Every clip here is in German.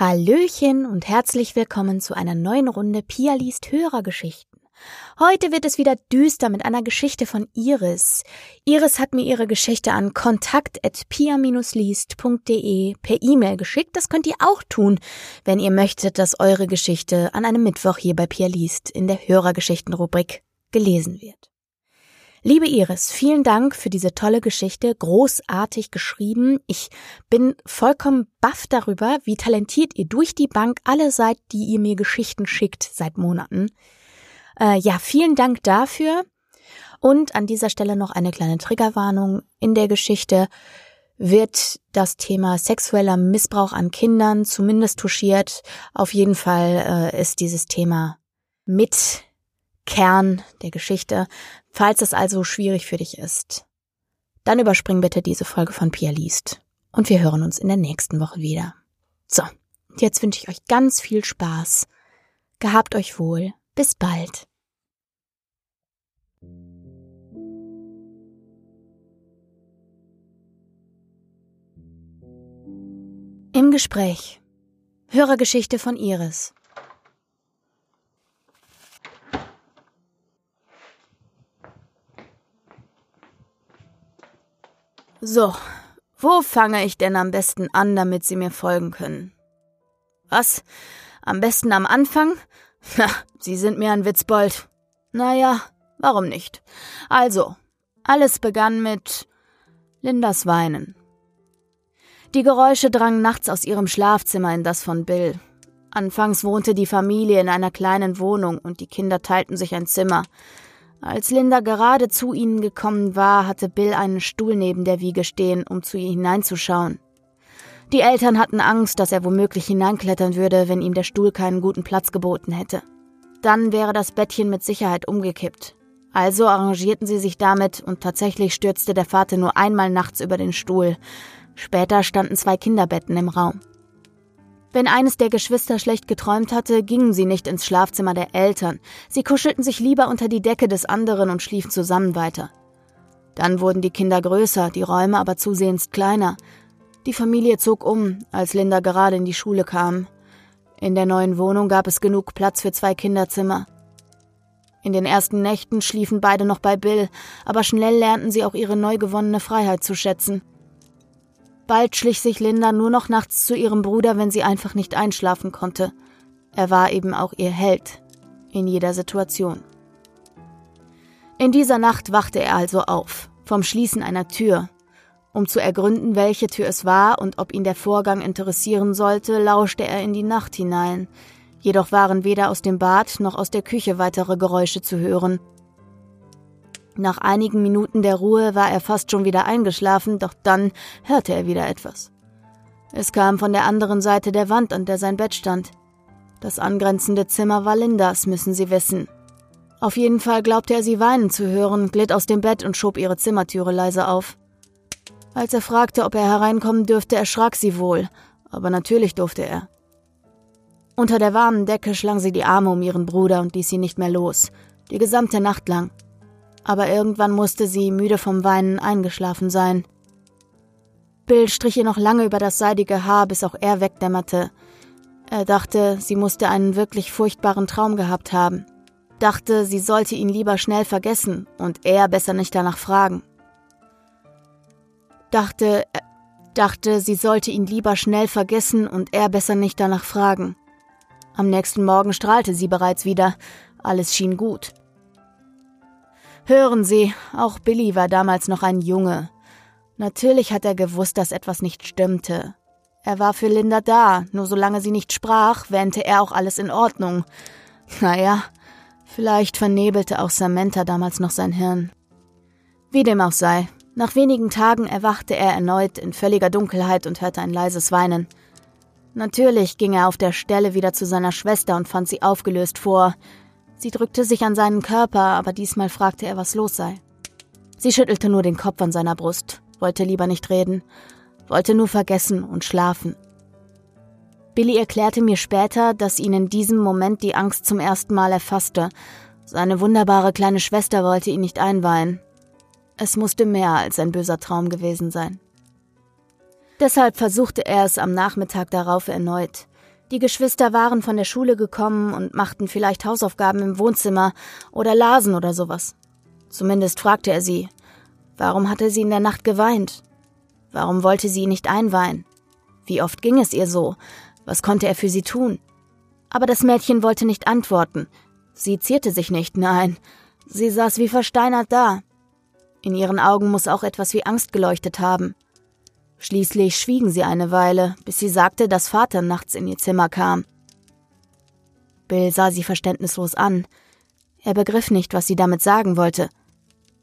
Hallöchen und herzlich willkommen zu einer neuen Runde Pia liest Hörergeschichten. Heute wird es wieder düster mit einer Geschichte von Iris. Iris hat mir ihre Geschichte an kontakt.pia-liest.de per E-Mail geschickt. Das könnt ihr auch tun, wenn ihr möchtet, dass eure Geschichte an einem Mittwoch hier bei Pia liest in der Hörergeschichten-Rubrik gelesen wird. Liebe Iris, vielen Dank für diese tolle Geschichte, großartig geschrieben. Ich bin vollkommen baff darüber, wie talentiert ihr durch die Bank alle seid, die ihr mir Geschichten schickt seit Monaten. Äh, ja, vielen Dank dafür. Und an dieser Stelle noch eine kleine Triggerwarnung. In der Geschichte wird das Thema sexueller Missbrauch an Kindern zumindest touchiert. Auf jeden Fall äh, ist dieses Thema mit Kern der Geschichte. Falls es also schwierig für dich ist, dann überspring bitte diese Folge von Pia liest. Und wir hören uns in der nächsten Woche wieder. So, jetzt wünsche ich euch ganz viel Spaß. Gehabt euch wohl. Bis bald. Im Gespräch. Hörergeschichte von Iris. So, wo fange ich denn am besten an, damit Sie mir folgen können? Was? Am besten am Anfang? Na, Sie sind mir ein Witzbold. Naja, warum nicht? Also, alles begann mit Lindas Weinen. Die Geräusche drangen nachts aus ihrem Schlafzimmer in das von Bill. Anfangs wohnte die Familie in einer kleinen Wohnung und die Kinder teilten sich ein Zimmer. Als Linda gerade zu ihnen gekommen war, hatte Bill einen Stuhl neben der Wiege stehen, um zu ihr hineinzuschauen. Die Eltern hatten Angst, dass er womöglich hineinklettern würde, wenn ihm der Stuhl keinen guten Platz geboten hätte. Dann wäre das Bettchen mit Sicherheit umgekippt. Also arrangierten sie sich damit und tatsächlich stürzte der Vater nur einmal nachts über den Stuhl. Später standen zwei Kinderbetten im Raum. Wenn eines der Geschwister schlecht geträumt hatte, gingen sie nicht ins Schlafzimmer der Eltern, sie kuschelten sich lieber unter die Decke des anderen und schliefen zusammen weiter. Dann wurden die Kinder größer, die Räume aber zusehends kleiner. Die Familie zog um, als Linda gerade in die Schule kam. In der neuen Wohnung gab es genug Platz für zwei Kinderzimmer. In den ersten Nächten schliefen beide noch bei Bill, aber schnell lernten sie auch ihre neu gewonnene Freiheit zu schätzen. Bald schlich sich Linda nur noch nachts zu ihrem Bruder, wenn sie einfach nicht einschlafen konnte. Er war eben auch ihr Held in jeder Situation. In dieser Nacht wachte er also auf, vom Schließen einer Tür. Um zu ergründen, welche Tür es war und ob ihn der Vorgang interessieren sollte, lauschte er in die Nacht hinein. Jedoch waren weder aus dem Bad noch aus der Küche weitere Geräusche zu hören, nach einigen Minuten der Ruhe war er fast schon wieder eingeschlafen, doch dann hörte er wieder etwas. Es kam von der anderen Seite der Wand, an der sein Bett stand. Das angrenzende Zimmer war Lindas, müssen Sie wissen. Auf jeden Fall glaubte er sie weinen zu hören, glitt aus dem Bett und schob ihre Zimmertüre leise auf. Als er fragte, ob er hereinkommen dürfte, erschrak sie wohl, aber natürlich durfte er. Unter der warmen Decke schlang sie die Arme um ihren Bruder und ließ ihn nicht mehr los, die gesamte Nacht lang aber irgendwann musste sie, müde vom Weinen, eingeschlafen sein. Bill strich ihr noch lange über das seidige Haar, bis auch er wegdämmerte. Er dachte, sie musste einen wirklich furchtbaren Traum gehabt haben. Dachte, sie sollte ihn lieber schnell vergessen und er besser nicht danach fragen. Dachte, äh, dachte, sie sollte ihn lieber schnell vergessen und er besser nicht danach fragen. Am nächsten Morgen strahlte sie bereits wieder. Alles schien gut. Hören Sie, auch Billy war damals noch ein Junge. Natürlich hat er gewusst, dass etwas nicht stimmte. Er war für Linda da, nur solange sie nicht sprach, wähnte er auch alles in Ordnung. Naja, vielleicht vernebelte auch Samantha damals noch sein Hirn. Wie dem auch sei, nach wenigen Tagen erwachte er erneut in völliger Dunkelheit und hörte ein leises Weinen. Natürlich ging er auf der Stelle wieder zu seiner Schwester und fand sie aufgelöst vor, Sie drückte sich an seinen Körper, aber diesmal fragte er, was los sei. Sie schüttelte nur den Kopf an seiner Brust, wollte lieber nicht reden, wollte nur vergessen und schlafen. Billy erklärte mir später, dass ihn in diesem Moment die Angst zum ersten Mal erfasste. Seine wunderbare kleine Schwester wollte ihn nicht einweihen. Es musste mehr als ein böser Traum gewesen sein. Deshalb versuchte er es am Nachmittag darauf erneut. Die Geschwister waren von der Schule gekommen und machten vielleicht Hausaufgaben im Wohnzimmer oder lasen oder sowas. Zumindest fragte er sie, warum hatte sie in der Nacht geweint? Warum wollte sie nicht einweihen? Wie oft ging es ihr so? Was konnte er für sie tun? Aber das Mädchen wollte nicht antworten. Sie zierte sich nicht, nein. Sie saß wie versteinert da. In ihren Augen muss auch etwas wie Angst geleuchtet haben. Schließlich schwiegen sie eine Weile, bis sie sagte, dass Vater nachts in ihr Zimmer kam. Bill sah sie verständnislos an. Er begriff nicht, was sie damit sagen wollte.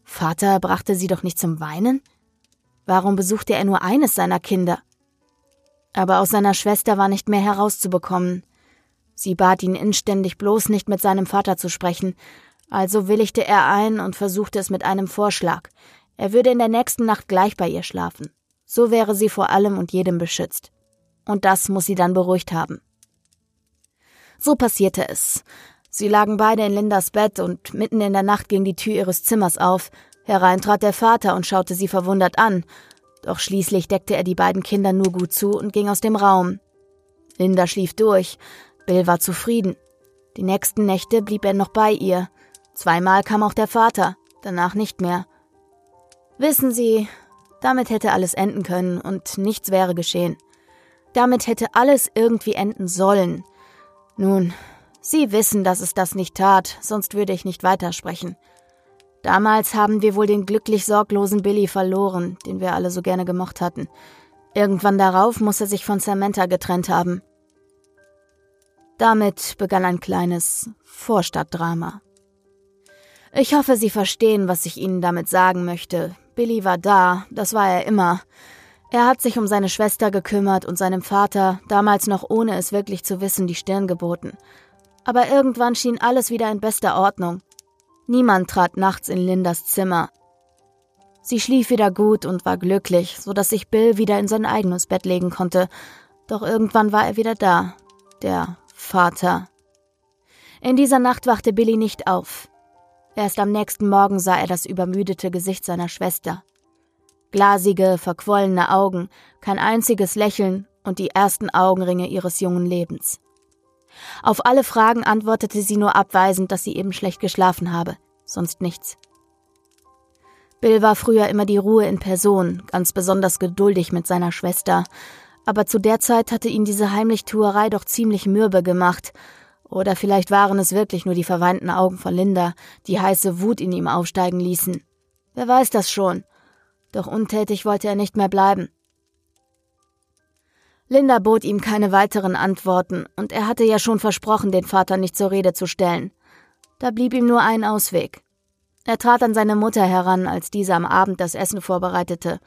Vater brachte sie doch nicht zum Weinen? Warum besuchte er nur eines seiner Kinder? Aber aus seiner Schwester war nicht mehr herauszubekommen. Sie bat ihn inständig bloß nicht mit seinem Vater zu sprechen, also willigte er ein und versuchte es mit einem Vorschlag. Er würde in der nächsten Nacht gleich bei ihr schlafen. So wäre sie vor allem und jedem beschützt. Und das muss sie dann beruhigt haben. So passierte es. Sie lagen beide in Lindas Bett und mitten in der Nacht ging die Tür ihres Zimmers auf. Herein trat der Vater und schaute sie verwundert an. Doch schließlich deckte er die beiden Kinder nur gut zu und ging aus dem Raum. Linda schlief durch. Bill war zufrieden. Die nächsten Nächte blieb er noch bei ihr. Zweimal kam auch der Vater, danach nicht mehr. Wissen Sie, damit hätte alles enden können und nichts wäre geschehen. Damit hätte alles irgendwie enden sollen. Nun, Sie wissen, dass es das nicht tat, sonst würde ich nicht weitersprechen. Damals haben wir wohl den glücklich sorglosen Billy verloren, den wir alle so gerne gemocht hatten. Irgendwann darauf muss er sich von Samantha getrennt haben. Damit begann ein kleines Vorstadtdrama. Ich hoffe, Sie verstehen, was ich Ihnen damit sagen möchte. Billy war da, das war er immer. Er hat sich um seine Schwester gekümmert und seinem Vater, damals noch ohne es wirklich zu wissen, die Stirn geboten. Aber irgendwann schien alles wieder in bester Ordnung. Niemand trat nachts in Lindas Zimmer. Sie schlief wieder gut und war glücklich, so dass sich Bill wieder in sein eigenes Bett legen konnte. Doch irgendwann war er wieder da. Der Vater. In dieser Nacht wachte Billy nicht auf. Erst am nächsten Morgen sah er das übermüdete Gesicht seiner Schwester. Glasige, verquollene Augen, kein einziges Lächeln und die ersten Augenringe ihres jungen Lebens. Auf alle Fragen antwortete sie nur abweisend, dass sie eben schlecht geschlafen habe, sonst nichts. Bill war früher immer die Ruhe in Person, ganz besonders geduldig mit seiner Schwester, aber zu der Zeit hatte ihn diese Heimlichtuerei doch ziemlich mürbe gemacht, oder vielleicht waren es wirklich nur die verweinten Augen von Linda, die heiße Wut in ihm aufsteigen ließen. Wer weiß das schon. Doch untätig wollte er nicht mehr bleiben. Linda bot ihm keine weiteren Antworten, und er hatte ja schon versprochen, den Vater nicht zur Rede zu stellen. Da blieb ihm nur ein Ausweg. Er trat an seine Mutter heran, als diese am Abend das Essen vorbereitete.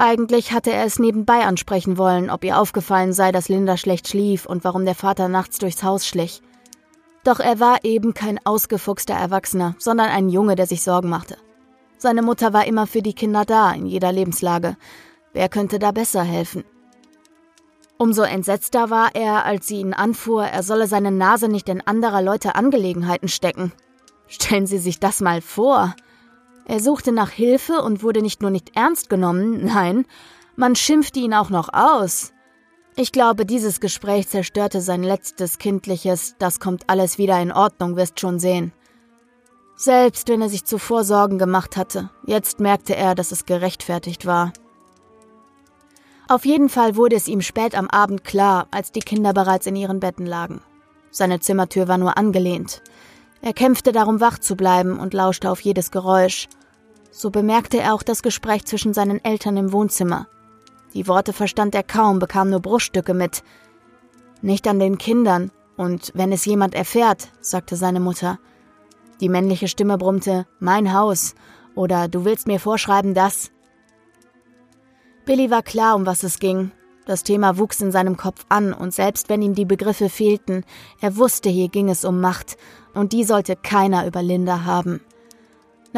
Eigentlich hatte er es nebenbei ansprechen wollen, ob ihr aufgefallen sei, dass Linda schlecht schlief und warum der Vater nachts durchs Haus schlich. Doch er war eben kein ausgefuchster Erwachsener, sondern ein Junge, der sich Sorgen machte. Seine Mutter war immer für die Kinder da, in jeder Lebenslage. Wer könnte da besser helfen? Umso entsetzter war er, als sie ihn anfuhr, er solle seine Nase nicht in anderer Leute Angelegenheiten stecken. Stellen Sie sich das mal vor. Er suchte nach Hilfe und wurde nicht nur nicht ernst genommen, nein, man schimpfte ihn auch noch aus. Ich glaube, dieses Gespräch zerstörte sein letztes kindliches, das kommt alles wieder in Ordnung, wirst schon sehen. Selbst wenn er sich zuvor Sorgen gemacht hatte, jetzt merkte er, dass es gerechtfertigt war. Auf jeden Fall wurde es ihm spät am Abend klar, als die Kinder bereits in ihren Betten lagen. Seine Zimmertür war nur angelehnt. Er kämpfte darum, wach zu bleiben und lauschte auf jedes Geräusch. So bemerkte er auch das Gespräch zwischen seinen Eltern im Wohnzimmer. Die Worte verstand er kaum, bekam nur Bruchstücke mit. Nicht an den Kindern, und wenn es jemand erfährt, sagte seine Mutter. Die männliche Stimme brummte Mein Haus oder Du willst mir vorschreiben, dass. Billy war klar, um was es ging. Das Thema wuchs in seinem Kopf an, und selbst wenn ihm die Begriffe fehlten, er wusste, hier ging es um Macht, und die sollte keiner über Linda haben.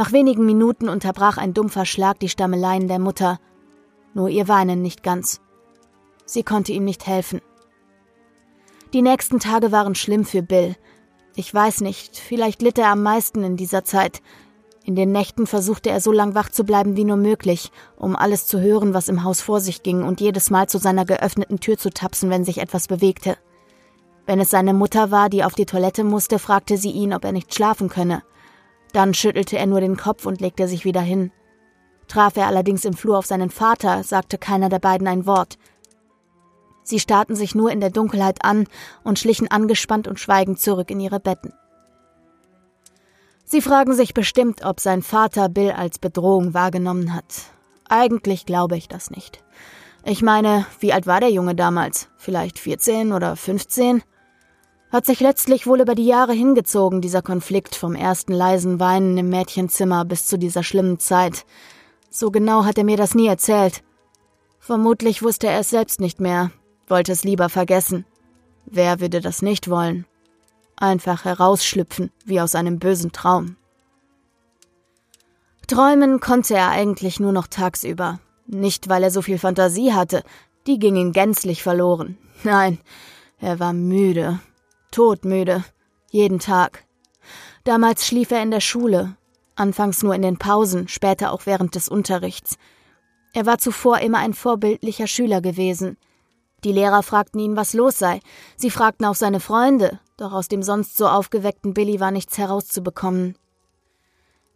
Nach wenigen Minuten unterbrach ein dumpfer Schlag die Stammeleien der Mutter, nur ihr Weinen nicht ganz. Sie konnte ihm nicht helfen. Die nächsten Tage waren schlimm für Bill. Ich weiß nicht, vielleicht litt er am meisten in dieser Zeit, in den Nächten versuchte er so lang wach zu bleiben wie nur möglich, um alles zu hören, was im Haus vor sich ging und jedes Mal zu seiner geöffneten Tür zu tapsen, wenn sich etwas bewegte. Wenn es seine Mutter war, die auf die Toilette musste, fragte sie ihn, ob er nicht schlafen könne. Dann schüttelte er nur den Kopf und legte sich wieder hin. Traf er allerdings im Flur auf seinen Vater, sagte keiner der beiden ein Wort. Sie starrten sich nur in der Dunkelheit an und schlichen angespannt und schweigend zurück in ihre Betten. Sie fragen sich bestimmt, ob sein Vater Bill als Bedrohung wahrgenommen hat. Eigentlich glaube ich das nicht. Ich meine, wie alt war der Junge damals? Vielleicht 14 oder 15? Hat sich letztlich wohl über die Jahre hingezogen, dieser Konflikt vom ersten leisen Weinen im Mädchenzimmer bis zu dieser schlimmen Zeit. So genau hat er mir das nie erzählt. Vermutlich wusste er es selbst nicht mehr, wollte es lieber vergessen. Wer würde das nicht wollen? Einfach herausschlüpfen, wie aus einem bösen Traum. Träumen konnte er eigentlich nur noch tagsüber. Nicht, weil er so viel Fantasie hatte, die ging ihm gänzlich verloren. Nein, er war müde, todmüde, jeden Tag. Damals schlief er in der Schule, anfangs nur in den Pausen, später auch während des Unterrichts. Er war zuvor immer ein vorbildlicher Schüler gewesen. Die Lehrer fragten ihn, was los sei. Sie fragten auch seine Freunde, doch aus dem sonst so aufgeweckten Billy war nichts herauszubekommen.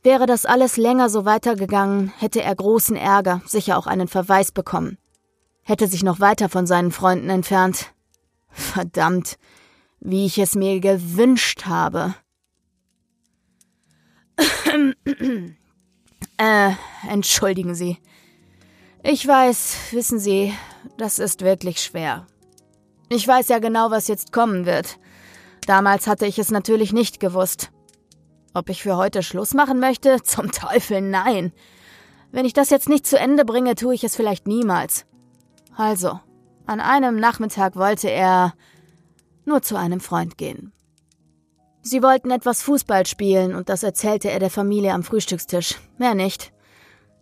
Wäre das alles länger so weitergegangen, hätte er großen Ärger, sicher auch einen Verweis bekommen. Hätte sich noch weiter von seinen Freunden entfernt. Verdammt, wie ich es mir gewünscht habe. äh, entschuldigen Sie. Ich weiß, wissen Sie, das ist wirklich schwer. Ich weiß ja genau, was jetzt kommen wird. Damals hatte ich es natürlich nicht gewusst. Ob ich für heute Schluss machen möchte? Zum Teufel nein. Wenn ich das jetzt nicht zu Ende bringe, tue ich es vielleicht niemals. Also, an einem Nachmittag wollte er nur zu einem Freund gehen. Sie wollten etwas Fußball spielen und das erzählte er der Familie am Frühstückstisch. Mehr nicht.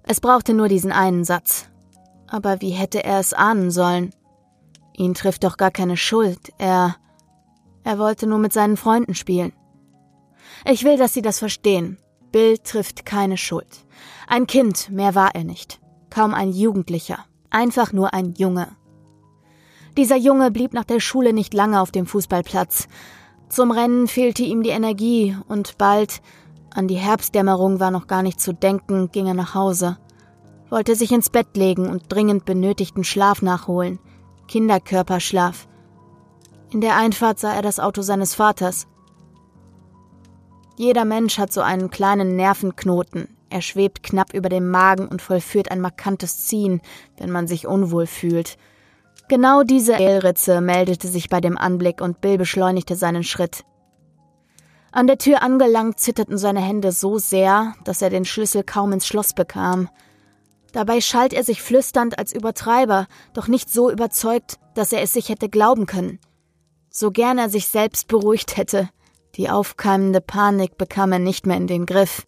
Es brauchte nur diesen einen Satz. Aber wie hätte er es ahnen sollen? Ihn trifft doch gar keine Schuld. Er. Er wollte nur mit seinen Freunden spielen. Ich will, dass Sie das verstehen. Bill trifft keine Schuld. Ein Kind, mehr war er nicht. Kaum ein Jugendlicher. Einfach nur ein Junge. Dieser Junge blieb nach der Schule nicht lange auf dem Fußballplatz. Zum Rennen fehlte ihm die Energie und bald, an die Herbstdämmerung war noch gar nicht zu denken, ging er nach Hause. Wollte sich ins Bett legen und dringend benötigten Schlaf nachholen. Kinderkörperschlaf. In der Einfahrt sah er das Auto seines Vaters. Jeder Mensch hat so einen kleinen Nervenknoten. Er schwebt knapp über dem Magen und vollführt ein markantes Ziehen, wenn man sich unwohl fühlt. Genau diese Elritze meldete sich bei dem Anblick und Bill beschleunigte seinen Schritt. An der Tür angelangt zitterten seine Hände so sehr, dass er den Schlüssel kaum ins Schloss bekam. Dabei schalt er sich flüsternd als Übertreiber, doch nicht so überzeugt, dass er es sich hätte glauben können. So gern er sich selbst beruhigt hätte, die aufkeimende Panik bekam er nicht mehr in den Griff.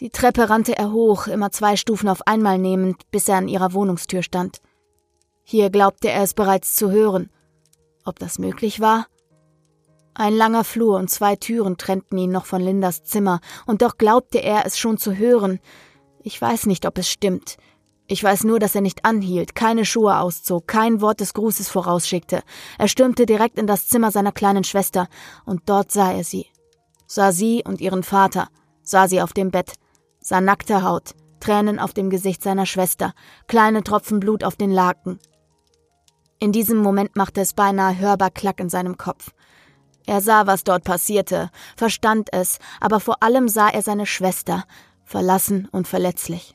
Die Treppe rannte er hoch, immer zwei Stufen auf einmal nehmend, bis er an ihrer Wohnungstür stand. Hier glaubte er es bereits zu hören. Ob das möglich war? Ein langer Flur und zwei Türen trennten ihn noch von Lindas Zimmer, und doch glaubte er es schon zu hören. Ich weiß nicht, ob es stimmt. Ich weiß nur, dass er nicht anhielt, keine Schuhe auszog, kein Wort des Grußes vorausschickte. Er stürmte direkt in das Zimmer seiner kleinen Schwester, und dort sah er sie. Sah sie und ihren Vater, sah sie auf dem Bett, sah nackte Haut, Tränen auf dem Gesicht seiner Schwester, kleine Tropfen Blut auf den Laken. In diesem Moment machte es beinahe hörbar Klack in seinem Kopf. Er sah, was dort passierte, verstand es, aber vor allem sah er seine Schwester, verlassen und verletzlich.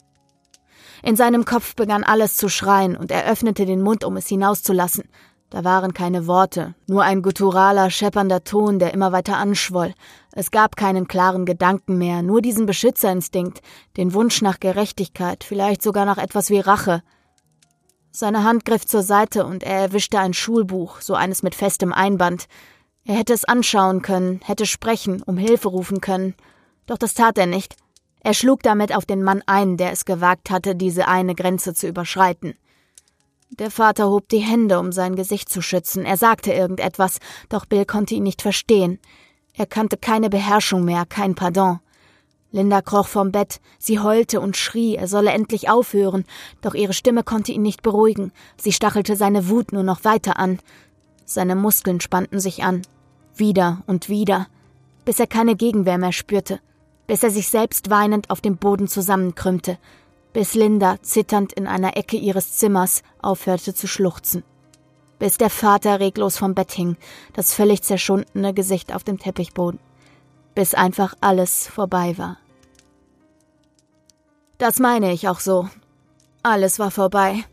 In seinem Kopf begann alles zu schreien, und er öffnete den Mund, um es hinauszulassen. Da waren keine Worte, nur ein gutturaler, scheppernder Ton, der immer weiter anschwoll. Es gab keinen klaren Gedanken mehr, nur diesen Beschützerinstinkt, den Wunsch nach Gerechtigkeit, vielleicht sogar nach etwas wie Rache. Seine Hand griff zur Seite und er erwischte ein Schulbuch, so eines mit festem Einband. Er hätte es anschauen können, hätte sprechen, um Hilfe rufen können. Doch das tat er nicht. Er schlug damit auf den Mann ein, der es gewagt hatte, diese eine Grenze zu überschreiten. Der Vater hob die Hände, um sein Gesicht zu schützen. Er sagte irgendetwas, doch Bill konnte ihn nicht verstehen. Er kannte keine Beherrschung mehr, kein Pardon. Linda kroch vom Bett, sie heulte und schrie, er solle endlich aufhören, doch ihre Stimme konnte ihn nicht beruhigen, sie stachelte seine Wut nur noch weiter an. Seine Muskeln spannten sich an. Wieder und wieder. Bis er keine Gegenwehr mehr spürte. Bis er sich selbst weinend auf dem Boden zusammenkrümmte. Bis Linda, zitternd in einer Ecke ihres Zimmers, aufhörte zu schluchzen. Bis der Vater reglos vom Bett hing, das völlig zerschundene Gesicht auf dem Teppichboden. Bis einfach alles vorbei war. Das meine ich auch so. Alles war vorbei.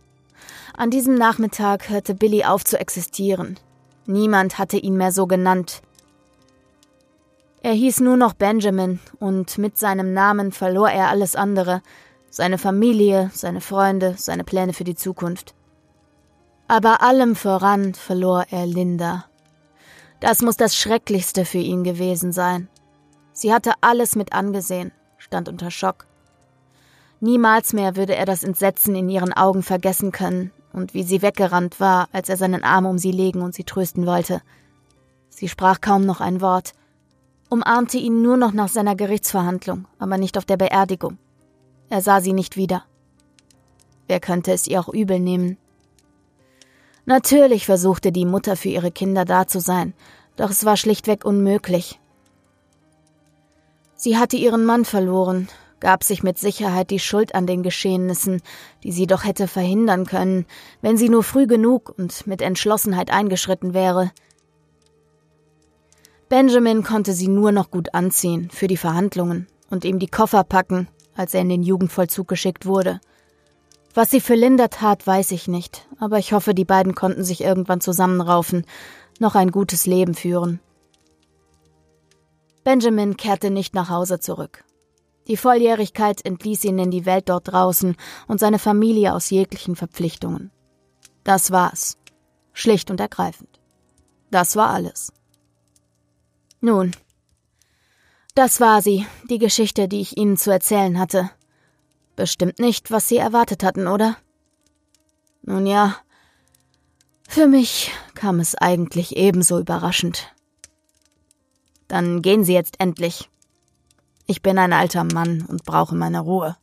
An diesem Nachmittag hörte Billy auf zu existieren. Niemand hatte ihn mehr so genannt. Er hieß nur noch Benjamin, und mit seinem Namen verlor er alles andere, seine Familie, seine Freunde, seine Pläne für die Zukunft. Aber allem voran verlor er Linda. Das muss das Schrecklichste für ihn gewesen sein. Sie hatte alles mit angesehen, stand unter Schock. Niemals mehr würde er das Entsetzen in ihren Augen vergessen können und wie sie weggerannt war, als er seinen Arm um sie legen und sie trösten wollte. Sie sprach kaum noch ein Wort, umarmte ihn nur noch nach seiner Gerichtsverhandlung, aber nicht auf der Beerdigung. Er sah sie nicht wieder. Wer könnte es ihr auch übel nehmen? Natürlich versuchte die Mutter für ihre Kinder da zu sein, doch es war schlichtweg unmöglich. Sie hatte ihren Mann verloren, gab sich mit Sicherheit die Schuld an den Geschehnissen, die sie doch hätte verhindern können, wenn sie nur früh genug und mit Entschlossenheit eingeschritten wäre. Benjamin konnte sie nur noch gut anziehen für die Verhandlungen und ihm die Koffer packen, als er in den Jugendvollzug geschickt wurde. Was sie für Linda tat, weiß ich nicht, aber ich hoffe, die beiden konnten sich irgendwann zusammenraufen, noch ein gutes Leben führen. Benjamin kehrte nicht nach Hause zurück. Die Volljährigkeit entließ ihn in die Welt dort draußen und seine Familie aus jeglichen Verpflichtungen. Das war's. Schlicht und ergreifend. Das war alles. Nun, das war sie, die Geschichte, die ich Ihnen zu erzählen hatte. Bestimmt nicht, was Sie erwartet hatten, oder? Nun ja, für mich kam es eigentlich ebenso überraschend. Dann gehen Sie jetzt endlich. Ich bin ein alter Mann und brauche meine Ruhe.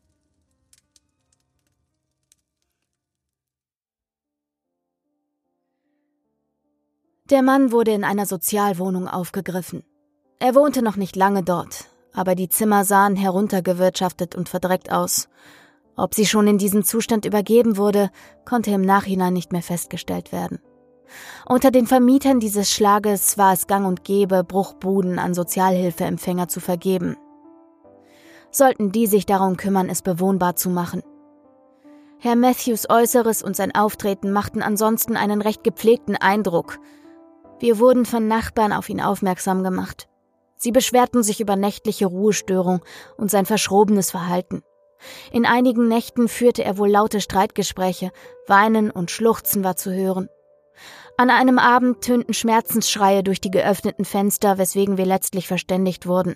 Der Mann wurde in einer Sozialwohnung aufgegriffen. Er wohnte noch nicht lange dort, aber die Zimmer sahen heruntergewirtschaftet und verdreckt aus. Ob sie schon in diesem Zustand übergeben wurde, konnte im Nachhinein nicht mehr festgestellt werden. Unter den Vermietern dieses Schlages war es gang und gäbe, Bruchbuden an Sozialhilfeempfänger zu vergeben sollten die sich darum kümmern, es bewohnbar zu machen. Herr Matthews Äußeres und sein Auftreten machten ansonsten einen recht gepflegten Eindruck. Wir wurden von Nachbarn auf ihn aufmerksam gemacht. Sie beschwerten sich über nächtliche Ruhestörung und sein verschrobenes Verhalten. In einigen Nächten führte er wohl laute Streitgespräche, Weinen und Schluchzen war zu hören. An einem Abend tönten Schmerzensschreie durch die geöffneten Fenster, weswegen wir letztlich verständigt wurden.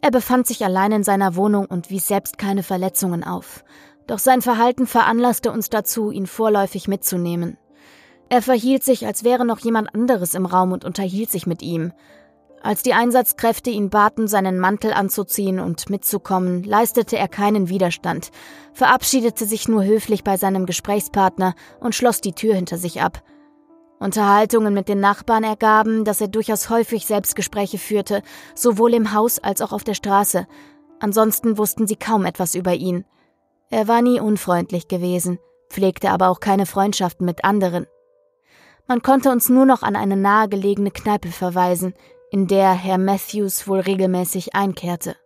Er befand sich allein in seiner Wohnung und wies selbst keine Verletzungen auf. Doch sein Verhalten veranlasste uns dazu, ihn vorläufig mitzunehmen. Er verhielt sich, als wäre noch jemand anderes im Raum und unterhielt sich mit ihm. Als die Einsatzkräfte ihn baten, seinen Mantel anzuziehen und mitzukommen, leistete er keinen Widerstand, verabschiedete sich nur höflich bei seinem Gesprächspartner und schloss die Tür hinter sich ab. Unterhaltungen mit den Nachbarn ergaben, dass er durchaus häufig Selbstgespräche führte, sowohl im Haus als auch auf der Straße. Ansonsten wussten sie kaum etwas über ihn. Er war nie unfreundlich gewesen, pflegte aber auch keine Freundschaften mit anderen. Man konnte uns nur noch an eine nahegelegene Kneipe verweisen, in der Herr Matthews wohl regelmäßig einkehrte.